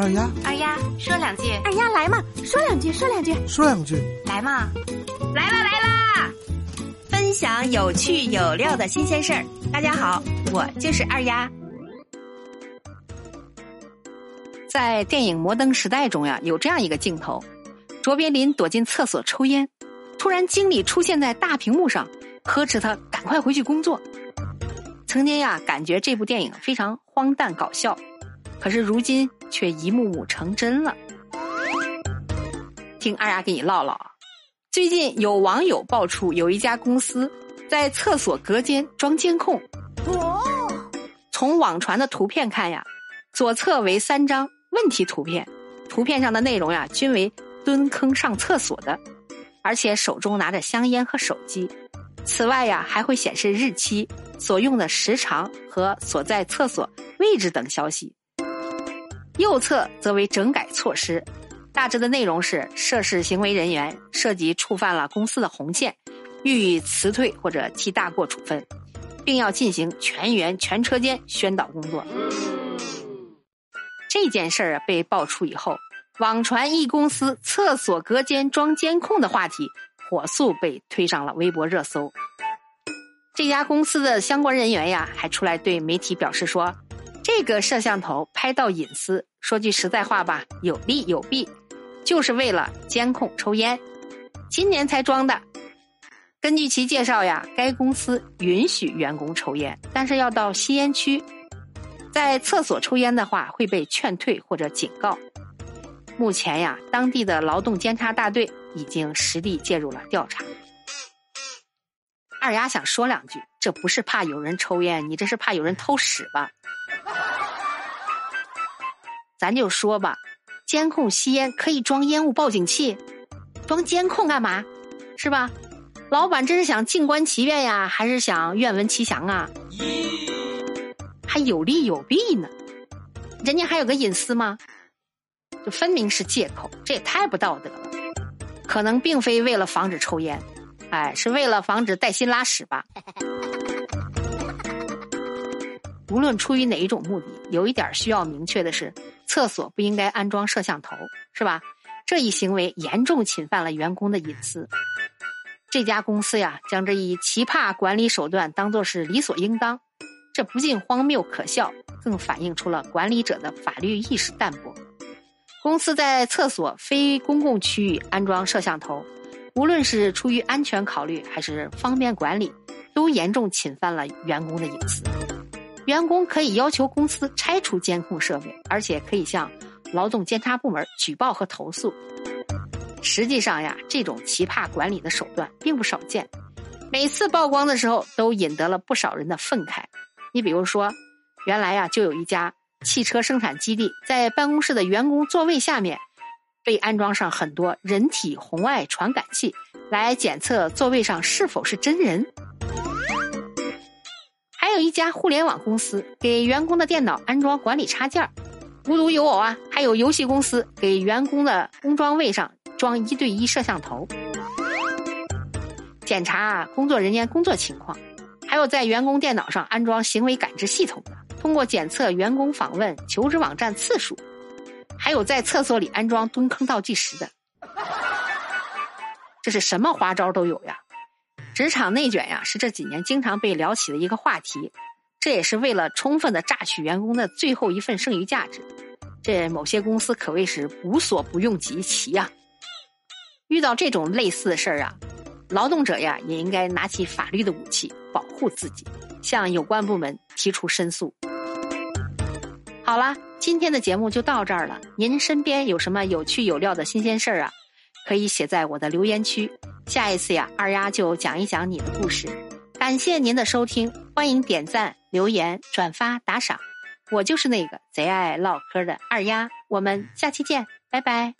二丫，二丫说两句，二丫来嘛，说两句，说两句，说两句，来嘛，来啦来啦！分享有趣有料的新鲜事儿。大家好，我就是二丫。在电影《摩登时代》中呀，有这样一个镜头：卓别林躲进厕所抽烟，突然经理出现在大屏幕上，呵斥他赶快回去工作。曾经呀，感觉这部电影非常荒诞搞笑，可是如今却一幕幕成真了。听二丫给你唠唠，最近有网友爆出，有一家公司在厕所隔间装监控。哦，从网传的图片看呀，左侧为三张问题图片，图片上的内容呀均为蹲坑上厕所的，而且手中拿着香烟和手机。此外呀，还会显示日期、所用的时长和所在厕所位置等消息。右侧则为整改措施，大致的内容是涉事行为人员涉及触犯了公司的红线，予以辞退或者记大过处分，并要进行全员全车间宣导工作。这件事儿被爆出以后，网传一公司厕所隔间装监控的话题。火速被推上了微博热搜。这家公司的相关人员呀，还出来对媒体表示说：“这个摄像头拍到隐私，说句实在话吧，有利有弊，就是为了监控抽烟，今年才装的。”根据其介绍呀，该公司允许员工抽烟，但是要到吸烟区，在厕所抽烟的话会被劝退或者警告。目前呀，当地的劳动监察大队。已经实地介入了调查。二丫想说两句，这不是怕有人抽烟，你这是怕有人偷屎吧？咱就说吧，监控吸烟可以装烟雾报警器，装监控干嘛？是吧？老板这是想静观其变呀，还是想愿闻其详啊？还有利有弊呢，人家还有个隐私吗？这分明是借口，这也太不道德了。可能并非为了防止抽烟，哎，是为了防止带薪拉屎吧。无论出于哪一种目的，有一点需要明确的是，厕所不应该安装摄像头，是吧？这一行为严重侵犯了员工的隐私。这家公司呀，将这一奇葩管理手段当作是理所应当，这不仅荒谬可笑，更反映出了管理者的法律意识淡薄。公司在厕所非公共区域安装摄像头，无论是出于安全考虑还是方便管理，都严重侵犯了员工的隐私。员工可以要求公司拆除监控设备，而且可以向劳动监察部门举报和投诉。实际上呀，这种奇葩管理的手段并不少见，每次曝光的时候都引得了不少人的愤慨。你比如说，原来呀就有一家。汽车生产基地在办公室的员工座位下面，被安装上很多人体红外传感器，来检测座位上是否是真人。还有一家互联网公司给员工的电脑安装管理插件儿无独有偶啊，还有游戏公司给员工的工装位上装一对一摄像头，检查工作人员工作情况，还有在员工电脑上安装行为感知系统。通过检测员工访问求职网站次数，还有在厕所里安装蹲坑倒计时的，这是什么花招都有呀！职场内卷呀，是这几年经常被聊起的一个话题。这也是为了充分的榨取员工的最后一份剩余价值。这某些公司可谓是无所不用其极呀！遇到这种类似的事儿啊，劳动者呀也应该拿起法律的武器保护自己，向有关部门提出申诉。好了，今天的节目就到这儿了。您身边有什么有趣有料的新鲜事儿啊？可以写在我的留言区。下一次呀，二丫就讲一讲你的故事。感谢您的收听，欢迎点赞、留言、转发、打赏。我就是那个贼爱唠嗑的二丫，我们下期见，拜拜。